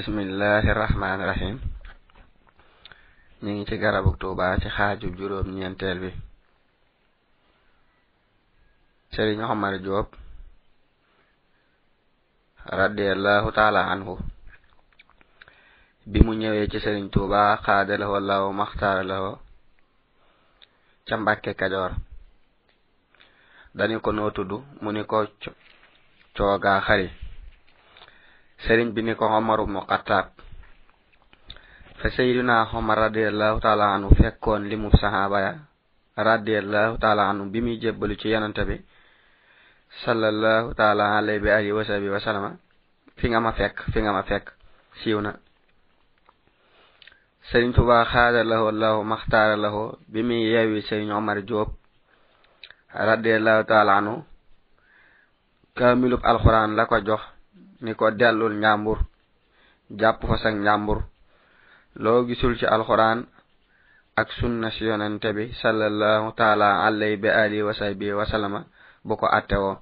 bismillahi rahmani rahim ñu ngi ci garabu tuuba ci xaaju juróom ñeenteel bi. Sëriñ xomar Joob radiallahu taala anhu. Bi mu ñëwee ci sëriñ tuuba xaadalahu allahu maxtaaralahu ca mbàkke kajoor. Dani ko noo tudd mu ni ko coogaa xari. sëriñ bi ni ko Omar ibnu Xattaab fa sayyidina Omar radiallahu taala anhu fekkoon limu sahaaba ya radiallahu taala anhu bi muy jébbalu ci yonante bi sallallahu taala alayhi bi alihi wa sahbihi wa sallama fi nga ma fekk fi nga ma fekk siiw na. Sëriñ tuba xaada lahu allahu maxtaara lahu bi muy yeewi sëriñ Omar Jóob radiallahu taala anhu kaamilub alquran la ko jox ni ko dellul njàmbur jàpp fa sag njàmbur loo gisul ci alquran ak sunna si yonente bi sallallahu taala alayhi bi ali wa sahbi wa sallama bu ko attewoo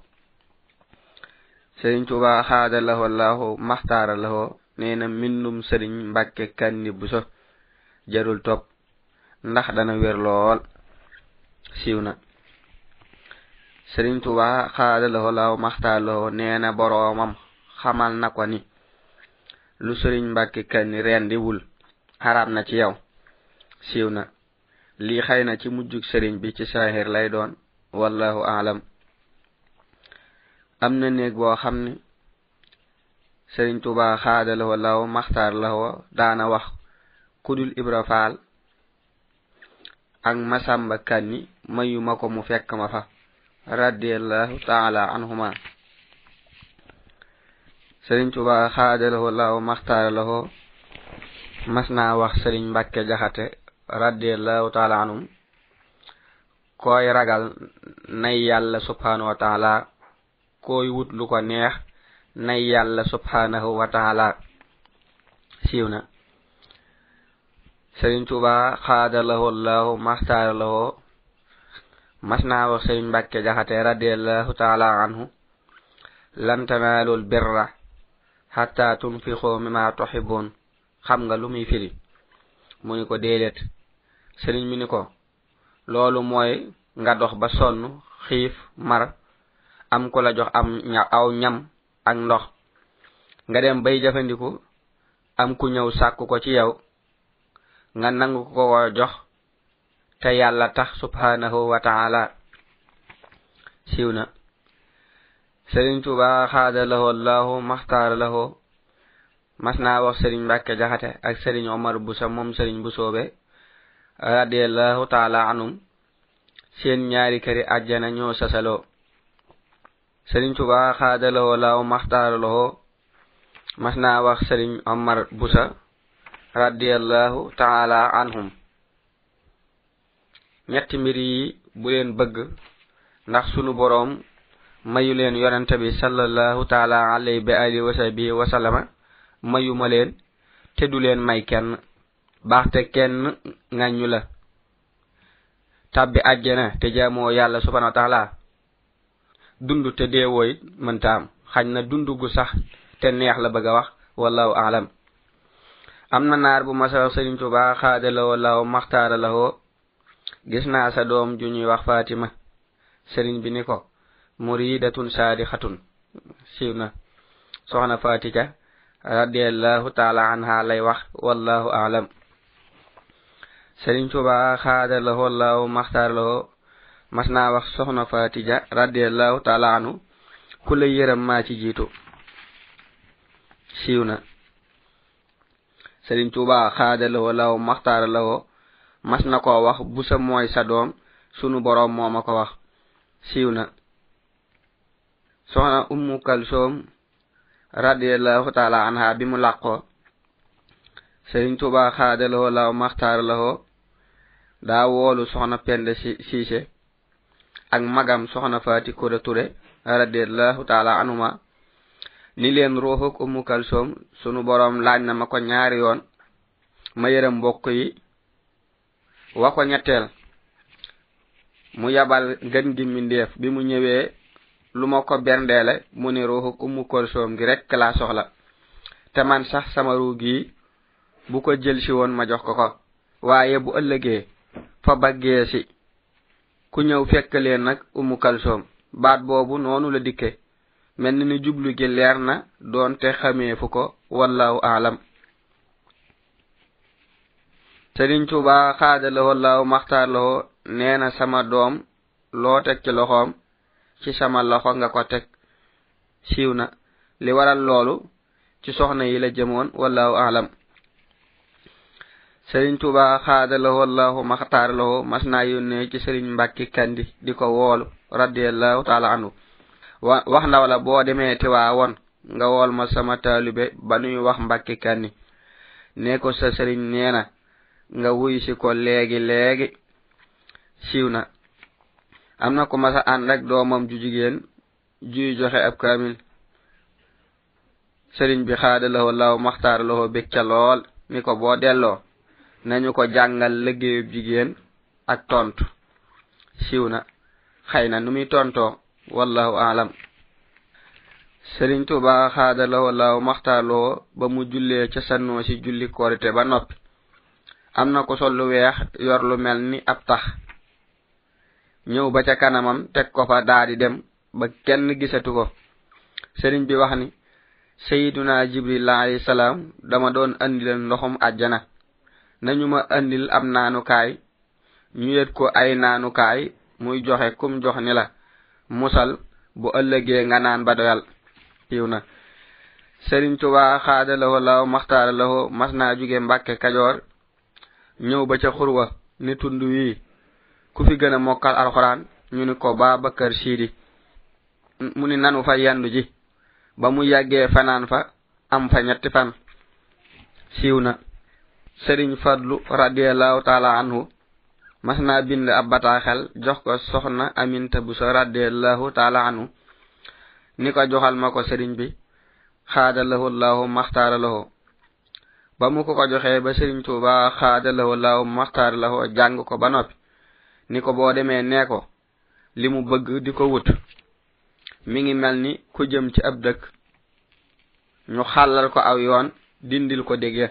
sëriñ tuba xaada laho laahu maxtaara laho nee na mbindum sëriñ mbàkke kanni bu so jarul topp ndax dana wér lool. Siiw na. Sëriñ tuba xaada laho laahu maxtaara laho nee na boroomam xamal na ko ni lu sëriñ mbàkke kanni rendiwul xaraam na ci yow. Siiw na. Lii xëy na ci mujjug sëriñ bi ci saahir lay doon. Wallahu aalam am na néeg boo xam ni sëriñ tuba xaada la law maxtaar la daana wax kudul ibra faal ak masamba kanni mayu ma ko mu fekk ma fa radiallahu taala anhuma sëriñ Tuubaa xaadalahu laahu maxtaaralahu mas naa wax sëriñ Mbàkke Jaxate radiallahu taala anhum koy ragal nay yàlla subhanahu wa taala koy wut lu ko neex nay yàlla subhanahu wa taala. Siiw na. Sëriñ Tuubaa xaadalahu laahu maxtaaralahu mas naa wax sëriñ Mbàkke Jaxate radiallahu taala anhu lan tanaalul birra hatta tunfiqo mima tuhibun. Xam nga lu muy firi. Mu ni ko déedéet. Sëriñ mi ni ko loolu mooy nga dox ba sonn xiif mar am ko la jox am ña aw ñam ak ndox. Nga dem bay jëfandiku am ku ñëw sàkku ko ci yow. Nga nangu ko ko jox te yàlla tax subhanahu wa taala. Siiw na. sëriñ tuuba xaada lahu allahu maxtaara lahu. Mas naa wax sëriñ mbàkke jaxate ak sëriñ omar busa moom sëriñ bu soobe radiallahu taala anum seen ñaari këri àjjana ñoo sasaloo. Sëriñ tuuba xaada lahoo allahu maxtaara lahoo mas naa wax sëriñ omar busa radiallahu taala anhum. Ñetti mbir yi bu leen bëgg ndax sunu boroom mayu leen yonente bi sallallahu taala alayhi bi alihi wa sahbihi wa sallama mayuma leen te du leen may kenn baaxte kenn ŋàññu la. Tabbi àjjana te jaamoo yàlla subhanahu wa taala dund te deewoo it mënta am xañ na dund gu sax te neex la bëgg a wax wallahu alam. Am na naar bu masa sëriñ Tuubaa xaadalawoo law maxtaaralawoo gis naa sa doom ju ñuy wax Fatima sëriñ bi ni ko muridatun sadihatun siwna soxna fatika radiallahu taala anha lay wax wallahu alam. Sëriñ Tuubaa xaada la ho law la ho. Mas naa wax soxna fatija radiallahu taala anhu ku la yërëm maa ci jiitu. Siiw na. Sëriñ Tuubaa xaada la ho law maxtaar la mas na ko wax bu sa mooy sa doom sunu boroom moo ma ko wax. Siiw na. soxna ummu kalsoom radiallahu taala anha bi mu làqoo sëriñ tuba xaade lawo law maxtaar lawo daa woolu soxna pende siise ak magam soxna faati kura ture radiallahu taala anuma ni leen ruuxuk ummu kalsoom sunu boroom laaj na ma ko ñaari yoon. Ma yërëm mbokk yi wa ko ñetteel. Mu yabal ngën gi mindeef bi mu ñëwee lu ma ko berndeele mu ni ruuxu ummu kolsoom gi rekk laa soxla. Te man sax sama ruu gii bu ko jël si woon ma jox ko ko. Waaye bu ëllëgee fa baggee si ku ñëw fekk leen nag ummu kalsoom baat boobu noonu la dikke. Mel ni jublu gi leer na doonte xamee fu ko wallahu aalam. Sëriñ Tuubaa xaadalawoo laaw maxtaarlawoo nee na sama doom loo teg ci loxoom ci sama loxo nga ko teg. Siiw na. Li waral loolu ci soxna yi la jëmoon wallahu aalam sëriñ tuba xaadalawoo allahu maxtaaralawoo mas naa yónnee ci sëriñ mbàkki kandi di ko woolu radiallahu taala anhu. Wax ndaw la boo demee tiwaa won nga wool ma sama taalube ba nuy wax mbàkki kandi. Ne ko sa sëriñ nee na nga wuy si ko léegi léegi siiw na. am na ko mas a ànd ak doomam ju jigéen juy joxe ab kaamil. Sëriñ bi xaadalawoo law maxtaaralawoo bég ca lool ni ko boo delloo nañu ko jàngal liggéeyub jigéen ak tontu. Siiw na xëy na nu muy tontoo wallahu aalam. Sëriñ tuba xaadalawoo law maxtaaralawoo ba mu jullee ca sannoo si julli korite ba noppi. Am na ko sol lu weex yor lu mel ni ab tax. ñëw ba ca kanamam teg ko fa daadi dem ba kenn gisatu ko. Sëriñ bi wax ni sayiduna jibril alayhi salaam dama doon andileen ndoxum àjjana. Nañu ma andil ab naanukaay ñu yet ko ay naanukaay muy joxe kum jox ni la. Musal bu ëllëgee nga naan ba doyal. Yiw na. Sëriñ tuba xaada lawo law maxtaara lawo mas naa jóge mbàkke kajoor ñëw ba ca xurwa ni tund wii. ku fi gën a mokkal alxuraan ñu ni ko Babacar Sidi mu ni nanu fa yandu ji. Ba mu yàggee fanaan fa am fa ñetti fan. Siiw na. Sëriñ fadlu radiallahu taala anhu mas naa bind ab bataaxel jox ko soxna aminta bu sa radiallahu taala anhu ni ko joxal ma ko sëriñ bi xaadalahu llahu maxtaara lahu ba mu ko ko joxee ba sëriñ tuuba xaadalahu llahu maxtaara lahu jàng ko ba noppi. ni ko boo demee nee ko li mu bëgg di ko wut. Mi ngi mel ni ku jëm ci ab dëkk ñu xàllal ko aw yoon dindil ko dégge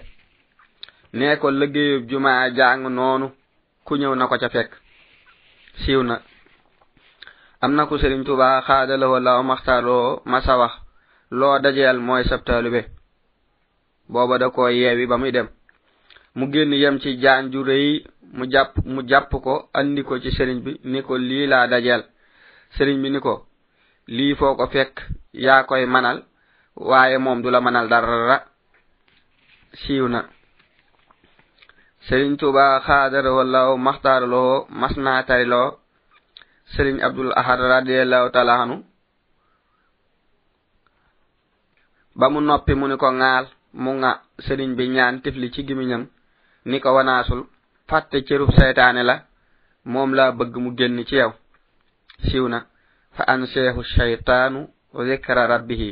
nee ko liggéeyub jumaa jàng noonu ku ñëw na ko ca fekk. Siiw na. Am na ku Sëriñ tuba xaadalawoo law maxtaaroo masa wax loo dajeel mooy sabtaalu be booba da koo yeewi ba muy dem. Mu génn yem ci jaan ju rëy mu jàpp mu jàpp ko andi ko ci sëriñ bi ni ko lii laa dajeel. Sëriñ bi ni ko lii foo ko fekk yaa koy manal waaye moom du la manal dara. Siiw na. Sëriñ tuuba xaadarowallahu maxtaaraloo mas naa tariloo. Sëriñ abdul ahad radiallahu taala anu ba mu noppi mu ni ko ŋaal mu nga sëriñ bi ñaan tifli ci gimiñam ni ko wanaasul. fàtte cërub seytaane la moom laa bëgg mu génn ci yow. Siiw na. Fa anseehu shaytaanu zikra rabbihi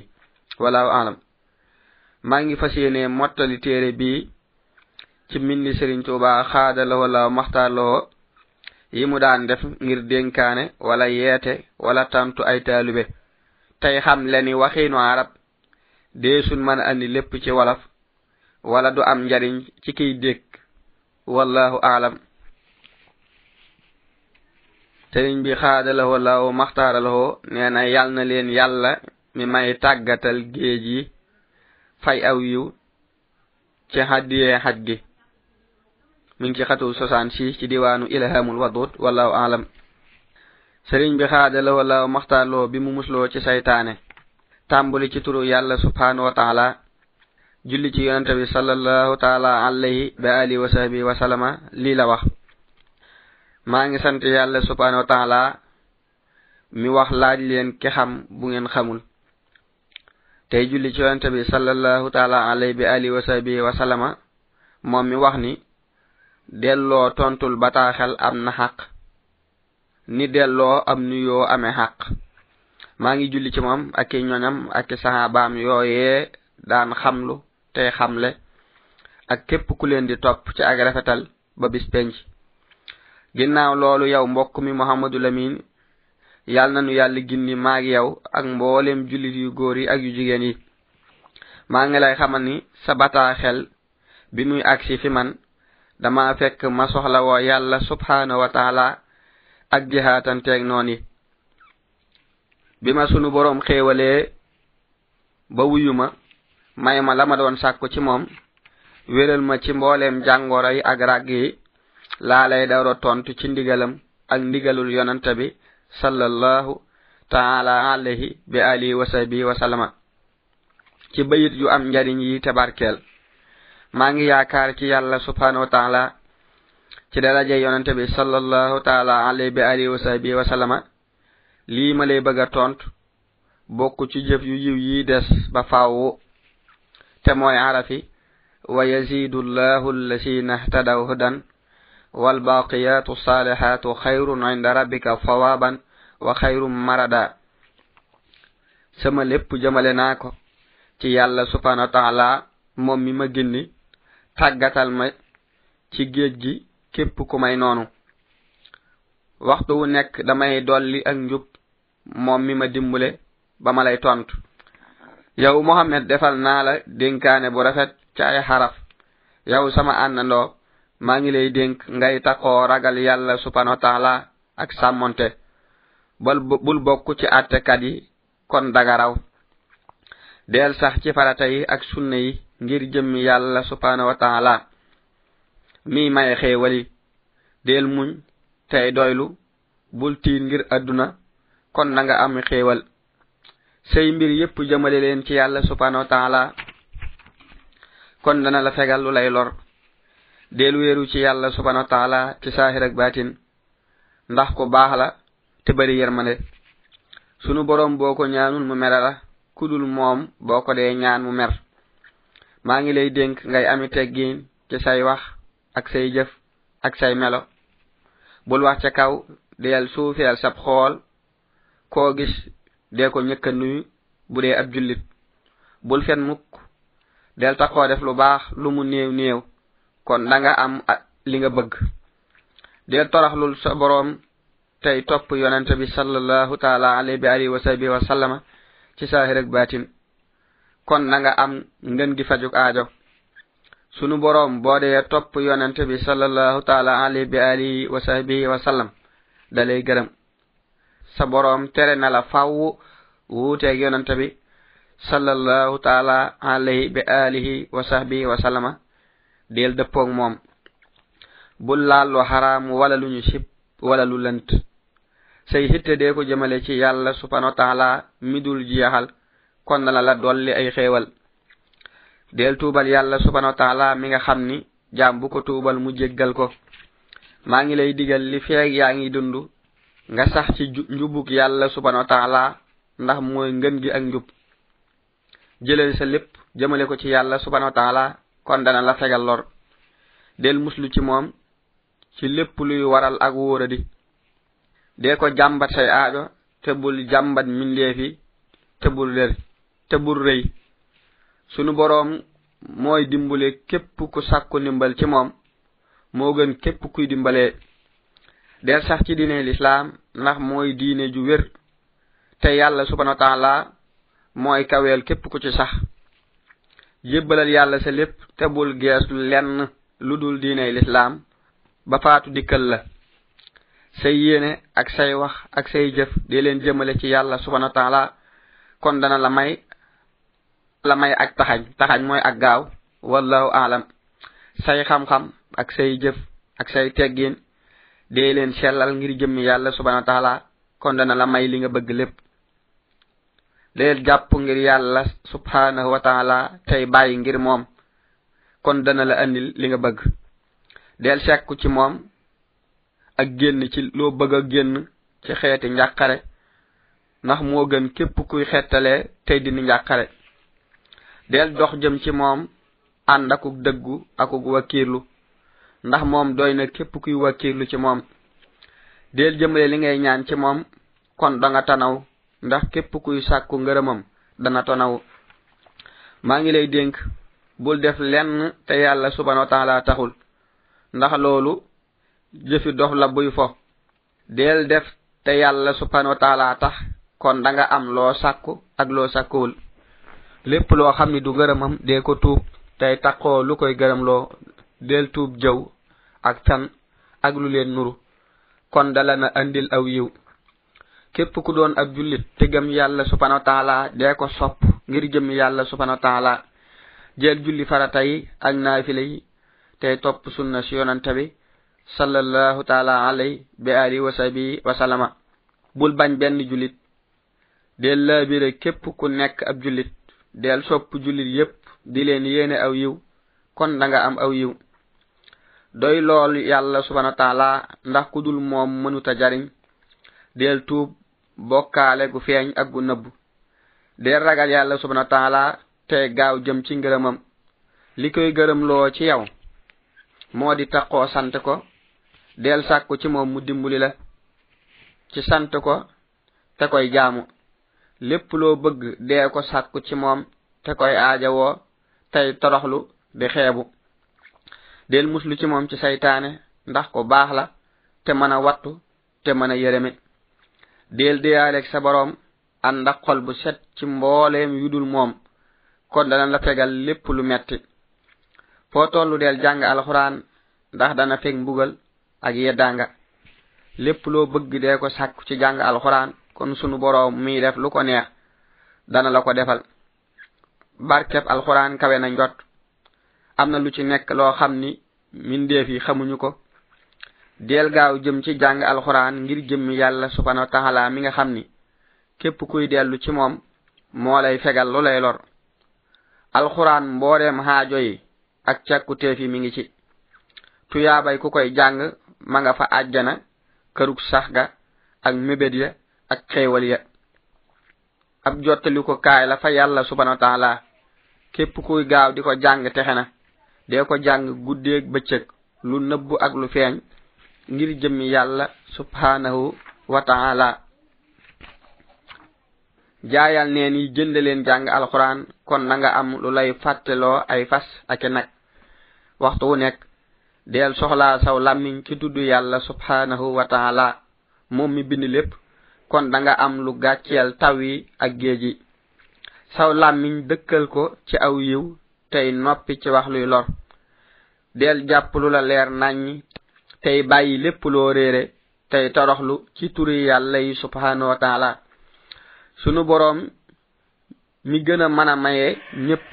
walaahu alam maa ngi fas yéene mottali téere bii ci mindi Sëriñ Tuubaa xaada la wala maxtaar la yi mu daan def ngir dénkaane wala yeete wala tantu ay taalube tey xam le ni waxiinu arab deesul mën andi lépp ci walaf wala du am njariñ ci kiy dégg. wallahu aalam sëriñ bi xaada lawo lawo maxtaara lawo nee na yal na leen yàlla mi may tàggatal géej yi fay aw yiw ci xaddiyee xaj gi. Mi ngi ci xatu sosaan si ci diwaanu ilhamul wadud wallahu aalam sëriñ bi xaada lawo lawo maxtaar bi mu musloo ci saytaane tàmbali ci turu yàlla subhanahu wa taala julli ci yonente bi sallallahu taala alayhi bi alihi wa sahbihi wa sallama lii la wax. Maa ngi sant yàlla subhanahu wa taala mi wax laaj leen ki xam bu ngeen xamul. Tey julli ci yonente bi sallallahu taala alayhi bi alihi wa sahbihi wa sallama moom mi wax ni delloo tontul bataaxel am na xaq. Ni delloo am nuyoo amee xaq. Maa ngi julli ci moom ak i ñoñam ak i saxaabaam yooyee daan xamlu. tey xamle ak képp ku leen di topp ci ak rafetal ba bis penc. Ginnaaw loolu yow mbokk mi muhammadu lamin yal nanu yàlla gindi maag yow ak mboolem jullit yu góor yi ak yu jigéen yi. Maa ngi lay xamal ni sa bataa xel bi muy agsi fi man dama fekk ma soxla woo yàlla subhaanahu wa taala ak jihaatanteeg noon yi. Bi ma sunu boroom xéewalee ba wuyu ma may ma la ma doon sàkku ci moom. Wéral ma ci mbooleem jàngoro yi ak ràgg yi. Laa lay dawro tontu ci ndigalam ak ndigalul yonanta bi sallallahu taala alayhi bi alihi wa sahbihi wa sallama. Ci bayit yu am njariñ yi te barkeel. Maa ngi yaakaar ci yàlla subhanahu wa taala ci daraje yonante bi sallallahu taala alayhi bi alihi wa sahbihi wa sallama. Lii ma lay bëgg a tont bokk ci jëf yu yiw yi des ba faawu te mooy arafi wa yazidu llahu allasina ihtadaw hudan والباقيات الصالحات خير عند ربك ثوابا وخير مردا sama lépp jëmale naa ko ci yàlla subhanahu wa taala moom mi ma ginni tàggatal ma ci géej gi képp ku may noonu waxtu wu nekk damay dolli ak njub moom mi ma dimbule ba ma lay tontu yow mohammed defal naa la dénkaane bu rafet ci ay xaraf. Yow sama àndandoo maa ngi lay dénk ngay taxoo ragal yàlla subhanahu wa taala ak sàmmonte. Bal bul bokk ci àttekat yi kon dagaraw del sax ci farata yi ak sunna yi ngir jëmmi yàlla subhanahu wa taala. Mi may xéewali del muñ tey doylu bul tiin ngir àdduna kon na nga am xéewal. say mbir yépp jëmale leen ci yàlla subhanahu wa taala. Kon dana la fegal lu lay lor. Del wéeru ci yàlla subhanahu wa taala ci saahir ak baatin. Ndax ko baax la te bari yermane sunu borom boo ko ñaanul mu mere la kudul moom boo ko dee ñaan mu mer. Maa ngi lay dénk ngay ami teggiin ci say wax ak say jëf ak say melo. Bul wax ca kaw deyal suufeel sab xool. Koo gis dee ko ñëkk nuyu bu dee ab jullit. Bul fen mukk. Del taxoo def lu baax lu mu néew néew. Kon da nga am li nga bëgg. Del toraxlul sa boroom tey topp yonente bi sallallahu taala alayhi bi alihi wa sahbihi wa sallama ci saahir ak baatin. Kon na nga am ngën gi fajuk aajo. Sunu boroom boo dee topp yonente bi sallallahu taala alayhi bi alihi wa sahbihi wa sallam da lay gërëm. sa saborom tere na la faw wuuteeg yonanta bi sallallahu taala alayhi bi alihi wa sahbihi wa sallama del dëppoog moom. Bul laal lu haram wala lu ñu sib wala lu lënt. Say hitte dee ko jëmale ci yàlla subhanahu wa taala midul jeexal kon na la la dolli ay xéewal. Del tuubal yàlla subhanahu wa taala mi nga xam ni jaam bu ko tuubal mu jéggal ko. Maa ngi lay digal li feeg yaa ngi dund nga sax ci njubuk yàlla subhanahu wa taala ndax mooy ngën gi ak njub. Jëlal sa lépp jëmale ko ci yàlla subhanahu wa taala kon dana la fegal lor. Del muslu ci moom ci lépp luy waral ak wóoradi. Dee ko jàmbat say aajo te bul jàmbat mindeefi te bul rér te bul rëy. Sunu boroom mooy dimbale képp ku sàkku ndimbal ci moom moo gën képp kuy dimbalee. del sax ci diine lislaam ndax mooy diine ju wér. Te yàlla subhana wa taala mooy kaweel képp ku ci sax. Yébbalal yàlla sa lépp te bul geesu lenn lu dul diine lislaam ba faatu dikkal la. Say yéene ak say wax ak say jëf di leen jëmale ci yàlla subhana wa taala kon dana la may la may ak taxañ. Taxañ mooy ak gaaw wallahu aalam say xam-xam ak say jëf ak say teggin dee leen sellal ngir jëmmi yàlla subhanahu wa taala kon dana la may li nga bëgg lépp. Deel jàpp ngir yàlla subhanahu wa taala tey bàyyi ngir moom kon dana la andil li nga bëgg. Del sekku ci moom ak génn ci loo bëgg a génn ci xeeti njàqare ndax moo gën képp kuy xettalee tey dindi njàqare. Del dox jëm ci moom ànd akuk dëggu akuk wakiirlu. ndax moom doy na képp kuy wakkiirlu ci moom. Del jëmale li ngay ñaan ci moom kon da nga tanaw ndax képp kuy sàkku ngërëmam dana tanaw. Maa ngi lay dénk bul def lenn te yàlla subhanahu wa taala taxul. Ndax loolu jëfi dof la buy fo. Del def te yàlla subhanahu wa taala tax kon da nga am loo sàkku ak loo sàkkuwul. Lépp loo xam ni du ngërëmam dee ko tuub. Tey taqoo lu koy gërëmloo del tuub jëw. ak tan ak lu leen nuru. Kon dala na andil aw yiw. Képp ku doon ab jullit te gëm yàlla subhanahu wa taala dee ko sopp ngir jëm yàlla subhanahu wa taala. Jeel julli farata yi ak naafile yi tey topp sunna si yonante bi sallallahu taala alay bi ali wa sabi wa salama bul bañ benn jullit. Del laabire képp ku nekk ab jullit. Del sopp jullit yépp. Di leen yéene aw yiw. Kon da nga am aw yiw. doy lool yàlla subhana wa taala ndax ku dul moom mënuta jariñ. del tuub bokkaale gu feeñ ak gu nëbb del ragal yàlla subhana wa taala te gaaw jëm ci ngërëmam. li koy gërëm loo ci yow moo di taqoo sant ko del sàkku ci moom mu dimbali la. ci sant ko te koy jaamu. lépp loo bëgg dee ko sàkku ci moom te koy aajawoo tey toroxlu di xeebu. del muslu ci moom ci saytaane ndax ko baax la te mën a wattu te mën a yërëme. del deyaaleeg sa boroom ànd ak xol bu set ci mbooleem yudul moom. kon dana la fegal lépp lu metti. foo tollu del jàng alxuraan ndax dana feg mbugal ak yeddaanga. lépp loo bëgg dee ko sàkku ci jàng alxuraan kon sunu boroom muy def lu ko neex dana la ko defal. barkeb alxuraan kawe na njot. am na lu ci nekk loo xam ni mindeef yi xamuñu ko. Del gaaw jëm ci jàng alxuraan ngir jëmmi yàlla subhanahu wa taala mi nga xam ni képp kuy dellu ci moom moo lay fegal lu lay lor. Alxuraan mbooleem xaajo yi ak càkkuteef yi mi ngi ci. Tuyaabay ku koy jàng ma nga fa àjjana kërug sax ga ak mébét ya ak xéewal ya. Ab jottali ko kaay la fa yàlla subhanahu wa taala. Képp kuy gaaw di ko jàng texe na. dee ko jàng guddeeg bëccëg lu nëbb ak lu feeñ ngir jëmmi yàlla subhanahu wa taala. Jaayal neen yi jënd leen jàng alquran kon na nga am lu lay fàtteloo ay fas ak nag. Waxtu wu nekk deel soxlaa saw làmmiñ ci tudd yàlla subhanahu wa taala. Moom mi bind lépp kon da nga am lu gàcceel taw yi ak géej yi. Saw làmmiñ dëkkal ko ci aw yiw tey noppi ci wax luy lor. Del jàpp lu la leer nàññi tey bàyyi lépp loo réere tey toroxlu ci turi yàlla yi subhanahu wa taala. Sunu boroom mi gën a mën a maye ñépp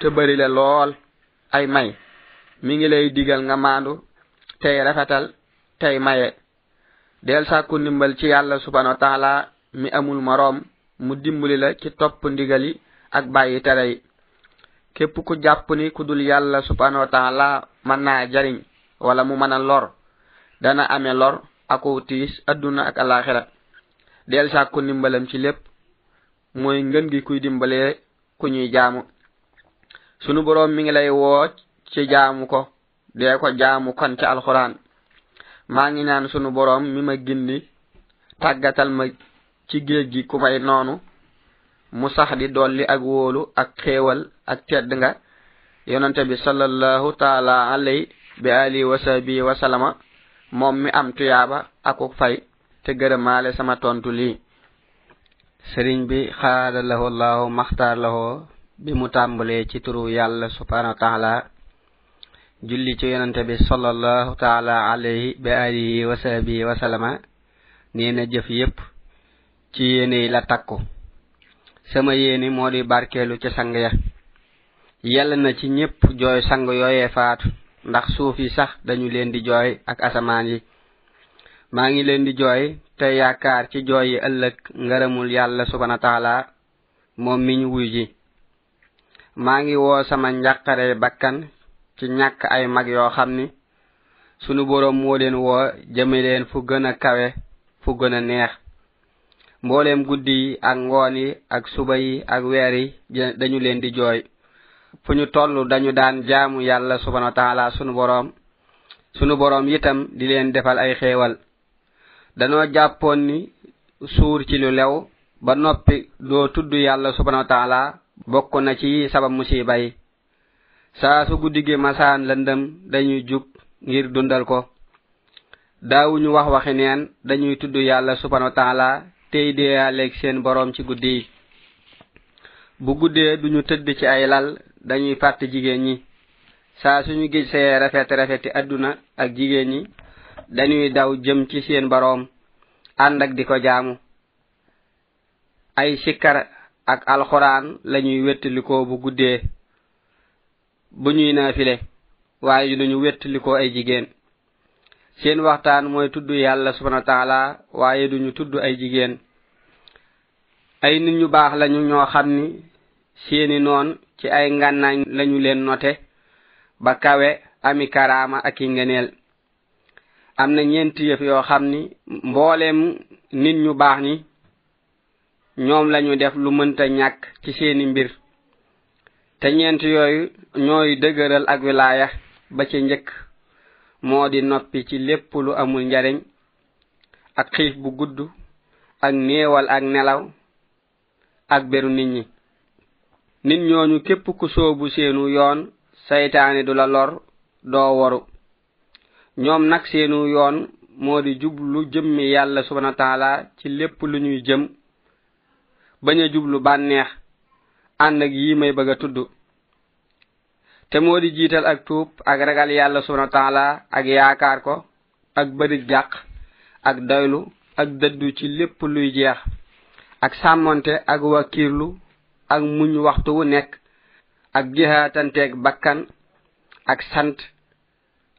te bari la lool ay may. Mi ngi lay digal nga maandu tey rafetal tey maye. Del sàkku ndimbal ci yàlla subhanahu wa taala mi amul moroom mu dimbali la ci topp ndigali ak bàyyi tere yi. képp ku jàpp ni ku dul yàlla subhanahu wa taala mën naa jariñ wala mu mën a lor dana amee lor aku tiis adduna ak alaxira del sàkku ndimbalam ci lépp mooy ngën gi kuy dimbalee ku ñuy jaamu. Sunu boroom mi ngi lay woo ci jaamu ko dee ko jaamu kon ci alxuraan. Maa ngi naan sunu boroom mi ma gindi tàggatal ma ci géej gi ku may noonu mu sax di dolli ak wóolu ak xéewal ak tedd nga. Yonante bi sallallahu taala alay bi ali wa sahbi wa salama moom mi am tuyaaba aku fay te gërëmaale sama tontu lii. Sëriñ bi xaada lahu llahu maxtaar lahu bi mu tàmbalee ci turu yàlla subhanahu wa taala julli ci yonante bi sallallahu taala alayhi bi alihi wa sahbihi wa salama nee na jëf yépp ci yéene la takku. Sama yéene moo di barkeelu ci sang ya. Yàlla na ci ñépp jooy sang yooyee faatu ndax suuf yi sax dañu leen di jooy ak asamaan yi. Maa ngi leen di jooy te yaakaar ci jooy yi ëllëg ngërëmul yàlla subhana taala moom mi ñu wuy ji. Maa ngi woo sama njàqare bakkan ci ñàkk ay mag yoo xam ni sunu boroom moo leen woo jëme leen fu gën a kawe fu gën a neex mboolem guddi yi ak ngoon yi ak suba yi ak weer yi dañu leen di jooy. Fu ñu toll dañu daan jaamu yàlla subhanahu wa taala sunu boroom. Sunu boroom itam di leen defal ay xéewal. Danoo jàppoon ni suur ci lu lew ba noppi doo tudd yàlla subhanahu wa taala bokk na ci sabab musiba yi. Saa su guddi gi masaan lëndëm dañuy jug ngir dundal ko. Daawuñu wax waxi neen dañuy tudd yàlla subhanahu wa taala tey deeyaaleeg seen boroom ci guddi yi. Bu guddee duñu tëdd ci ay lal dañuy fàtt jigéen ñi. Saa suñu gis see rafet rafeti àdduna ak jigéen ñi dañuy daw jëm ci seen boroom ànd ak di ko jaamu. Ay sikkar ak alxuraan lañuy wettalikoo bu guddee. Bu ñuy naafile waaye duñu wettalikoo ay jigéen. seen waxtaan mooy tudd yàlla subhanahu wa taala waaye duñu tudd ay jigéen. Ay nit ñu baax lañu ñoo xam ni seeni noon ci ay ngànnaañ lañu leen note ba kawe ami karaama ak i ngeneel am na ñeenti yëf yoo xam ni mbooleem nit ñu baax ñi ñoom lañu def lu mënta ñàkk ci seeni mbir. Te ñeent yooyu ñooy dëgëral ak wilaaya ba ci njëkk. Moo di noppi ci lépp lu amul njariñ ak xiif bu gudd ak néewal ak nelaw ak beru nit ñi. Nit ñooñu képp ku soobu seenu yoon saytaane du la lor doo waru ñoom nag seenu yoon moo di jublu jëmmi yàlla subhana taala ci lépp lu ñuy jëm bañ a jublu bànneex ànd ak yi may bëgg a tudd. te moo di jiital ak tuub ak ragal yàlla subhana taala ak yaakaar ko ak bëri jàq ak doylu ak dëddu ci lépp luy jeex ak sàmmonte ak wakiirlu ak muñ waxtu wu nekk ak jihaatanteeg bakkan ak sant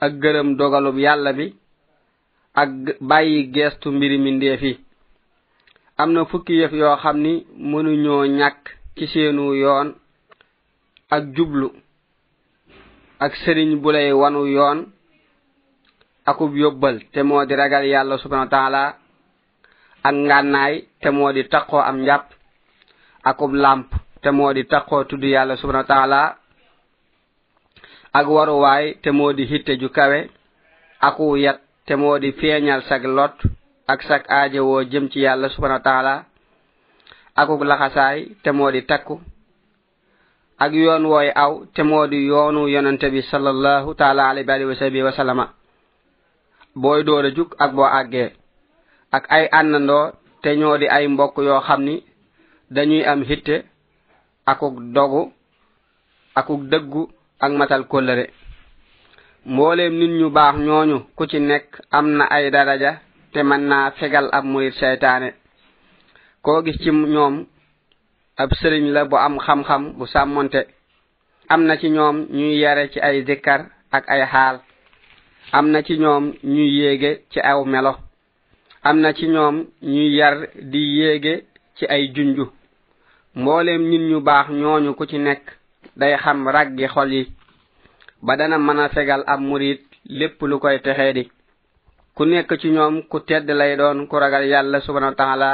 ak gërëm dogalub yàlla bi ak bàyyi geestu mbiri mindeef yi. Am na fukki yëf yoo xam ni mënuñoo ñàkk ci seenu yoon ak jublu. ak sëriñ bu lay wanu yoon akub yóbbal te moo di ragal yàlla subhana wa taala ak ngànnaay te moo di taqoo am njàpp akub làmp te moo di taqoo tudd yàlla subhana wa taala ak waruwaay te moo di hitte ju kawe aku yat te moo di feeñal sag lot ak sag aajowoo jëm ci yàlla subhana wa taala akuk laxasaay te moo di takku. ak yoon wooy aw te moo di yoonu yonante bi sallallahu taala alayhi wa sahbihi wa sallama. Booy door a jug ak boo àggee. Ak ay ànnandoo te ñoo di ay mbokk yoo xam ni dañuy am hitte akuk dogu akuk dëggu ak matal kóllëre. Mbooleem nit ñu baax ñooñu ku ci nekk am na ay daraja te mën naa fegal ab murit seytaane. Koo gis ci ñoom ab sëriñ la bu am xam-xam bu sàmmonte. Am na ci ñoom ñuy yare ci ay zikkar ak ay xaal. Am na ci ñoom ñuy yéege ci aw melo. Am na ci ñoom ñuy yar di yéege ci ay junju. Mbooleem nit ñu baax ñooñu ku ci nekk day xam raggi xol yi. Ba dana mën a fegal ab murit lépp lu koy texee di. Ku nekk ci ñoom ku tedd lay doon ku ragal yàlla subhanahu wa taala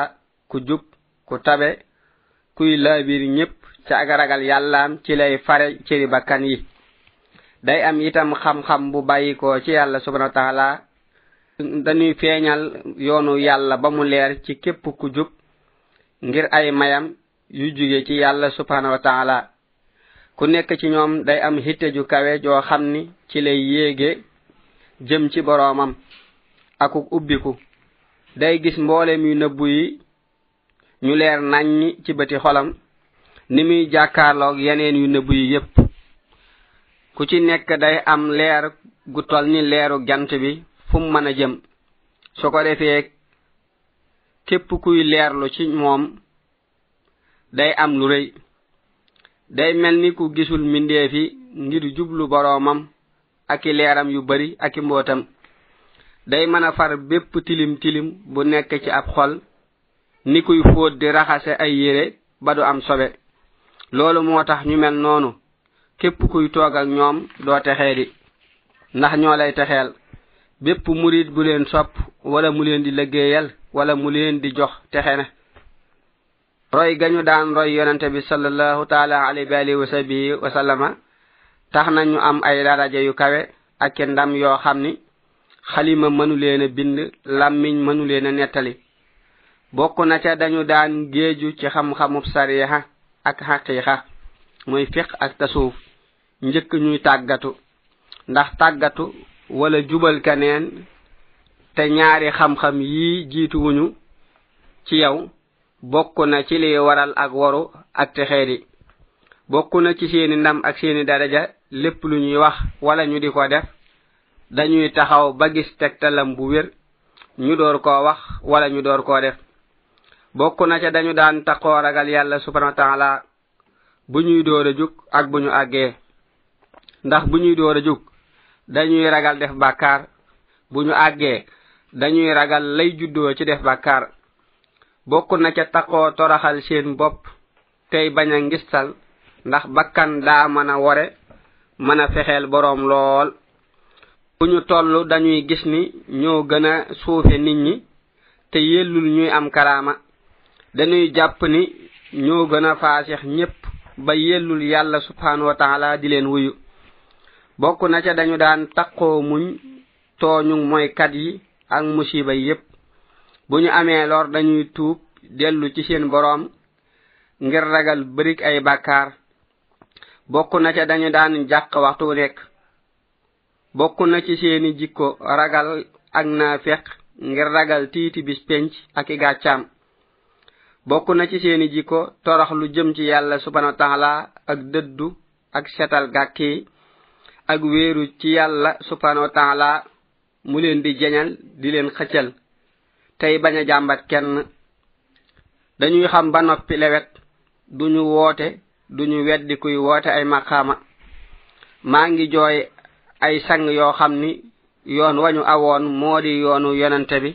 ku jub ku tabe kuy laabir ñépp ci ak ragal yàllaam ci lay fare cëri bakkan yi. Day am itam xam-xam bu bàyyikoo ci yàlla subhanahu wa taala. Dañuy feeñal yoonu yàlla ba mu leer ci képp ku jub ngir ay mayam yu jóge ci yàlla subhanahu wa taala. Ku nekk ci ñoom day am hitte ju kawe joo xam ni ci lay yéege jëm ci boroomam. Akuk ubbiku. Day gis mboolem yu nëbbu yi ñu leer naññ ci bëti xolam ni muy jàkkaarloog yeneen yu nëbb yi yépp. Ku ci nekk day am leer gu tol ni leeru jant bi fu mu mën a jëm. Su ko defee képp kuy leerlu ci moom day am lu rëy. Day mel ni ku gisul mbindeefi ngir jublu boroomam aki leeram yu bari aki mbootam. Day mën a far bépp tilim tilim bu nekk ci ab xol ni kuy fóot di raxase ay yére ba du am sobe. Loolu moo tax ñu mel noonu. Képp kuy toog ak ñoom doo texee di. Ndax ñoo lay texeel. Bépp murit bu leen sopp wala mu leen di liggéeyal wala mu leen di jox texe na. Roy gañu daan roy yonente bi sallallahu taala alayhi wa alihi wa sahbihi wa sallama tax na ñu am ay daraja yu kawe ak ndam yoo xam ni xalima mënu leen a bind làmmiñ mënu leen a nettali. Bokk na ca dañu daan géeju ci xam-xamub sariha ak xaqiixa muy fiq ak tasuuf njëkk ñuy tàggatu. ndax tàggatu wala jubal keneen te ñaari xam-xam yii jiituwuñu ci yow bokk na ci li waral ak waru ak texeedi bokk na ci seeni ndam ak seeni daraja lépp lu ñuy wax wala ñu di ko def dañuy taxaw ba gis tegtalam bu wér ñu door koo wax wala ñu door koo def. bokku na ca dañu daan taqoo ragal yàlla subhanahu wa taala bu ñuy door a jug ak bu ñu àggee. Ndax bu ñuy door a jug dañuy ragal def bàkkaar. Bu ñu àggee dañuy ragal lay juddoo ci def bàkkaar. Bokk na ca taqoo toraxal seen bopp tey bañ a ngistal. Ndax bakkan daa mën a wore mën a fexeel boroom lool. Bu ñu toll dañuy gis ni ñoo gën a suufe nit ñi te yellul ñuy am karaama. dañuy jàpp ni ñoo gën a faasix ñépp ba yellul yàlla subhanahu wa taala di leen wuyu. bokk na ca dañu daan taqoo muñ tooñu mooy kat yi ak musiba yépp. bu ñu amee lor dañuy tuub dellu ci seen boroom ngir ragal bërik ay bàkkaar. bokk na ca dañu daan jàq waxtu nekk. bokk na ci seeni jikko ragal ak naa feq ngir ragal tiiti bis penc ak i gàccaam. bokk na ci seeni jikko torox lu jëm ci yàlla subhanahu wa taala ak dëddu ak setal gàkki ak wéeru ci yàlla subhanahu wa taala mu leen di jeñal di leen xëccal. Tey bañ a jàmbat kenn. Dañuy xam ba noppi lewet. Duñu woote duñu weddi kuy woote ay maqaama. Maa ngi jooy ay sang yoo xam ni yoon wañu awoon moo di yoonu yonante bi.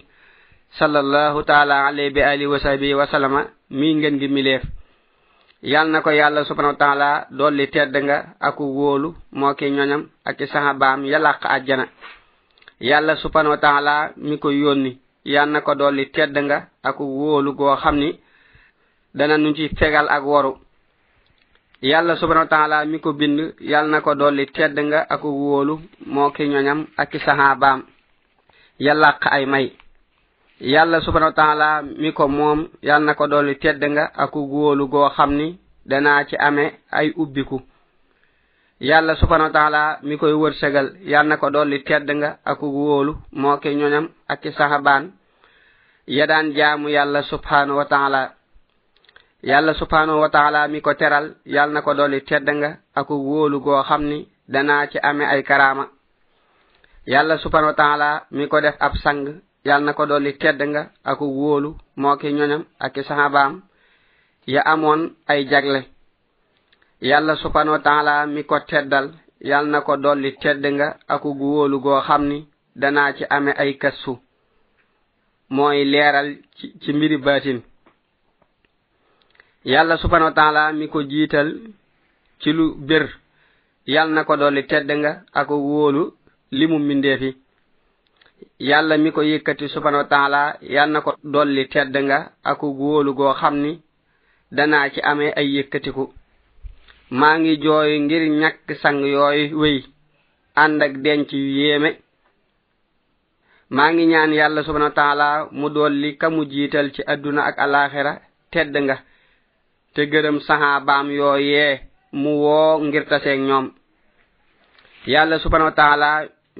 sallallahu taala alayhi bi alihi wa sahbihi wa sallama mi ngeen gi mileef. Yal na ko yàlla subhanahu wa taala dolli tedd nga aku wóolu moo ki ñoñam aki sahabaam yalaq ajjana yàlla subhanahu wa taala mi ko yónni yal na ko dolli tedd nga aku wóolu goo xam ni dana nu ci fegal ak woru. Yàlla subhanahu wa taala mi ko bind yal na ko dolli tedd nga aku wóolu moo ki ñoñam aki sahabaam yalaq ay may. yàlla subhanahu wa taala mi ko moom yàlla na ko dolli tedd nga aku góolu goo xam ni danaa ci amee ay ubbiku. Yàlla subhanahu wa taala mi koy wërsegal yàlla na ko dolli tedd nga aku wóolu moo ki ñoñam ak ki saxabaan. Ya daan jaamu yàlla subhanahu wa taala. Yàlla subhanahu wa taala mi ko teral yàlla na ko dolli tedd nga aku wóolu goo xam ni danaa ci amee ay karaama. Yàlla subhanahu wa taala mi ko def ab sang yal na ko dolli tedd nga aku wóolu moo ki ñoñam aki sahabaam ya amoon ay jagle. Yàlla subhanahu wa taala mi ko teddal yal na ko dolli tedd nga aku wóolu goo xam ni danaa ci ame ay kassu mooy leeral ci ci mbiri baatin. Yàlla subhanahu wa taala mi ko jiital ci lu bir. Yal na ko dolli tedd nga aku wóolu limu mbindeefi. yàlla mi ko yëkkati subhanahu wa taala yal na ko dolli tedd nga aku góolu goo xam ni danaa ci amee ay yëkkatiku. Maa ngi jooy ngir ñàkk sang yooy wéy ànd ak denc yu yéeme. Maa ngi ñaan yàlla subhanahu wa taala mu dolli ka mu jiital ci àdduna ak alaxira tedd nga te gërëm saxaabaam yooyee mu woo ngir taseeg ñoom. Yàlla subhanahu wa taala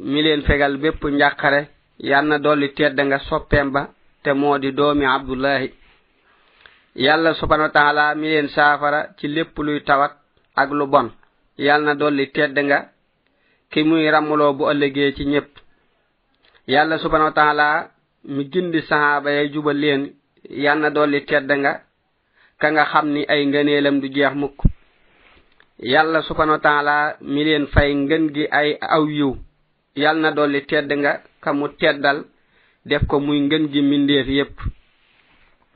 mi leen fegal bépp njàqare yàlla dolli tedd nga soppeem ba te moo di doomi abdullahi. Yàlla subhanahu wa taala mi leen saafara ci lépp luy tawat ak lu bon. Yàlla na dolli tedd nga ki muy ramuloo bu ëllëgee ci ñépp. Yàlla subhanahu wa taala mi gindi sahaaba ya jubal leen yàlla na dolli tedd nga ka nga xam ni ay ngëneelam du jeex mukk. Yàlla subhanahu wa taala mi leen fay ngën gi ay aw yiw. yal na dolli tedd nga ka mu teddal def ko muy ngën gi mindeef yépp.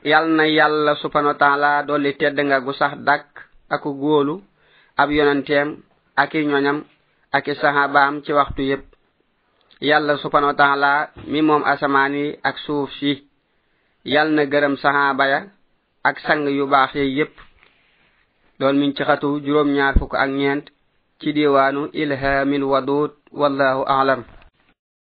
Yal na yàlla subhanahu wa taala dolli tedd nga gu sax dàkk ak góolu ab yonanteem ak ñoñam ak sahabaam ci waxtu yépp. Yàlla subhanahu wa taala mi moom asamaan yi ak suuf si. Yal na gërëm sahaba ya ak sang yu baax yi yépp. Doon mi ci xatu juróom ñaar fukk ak ñeent ci diwaanu ilhamil wadud والله أعلم.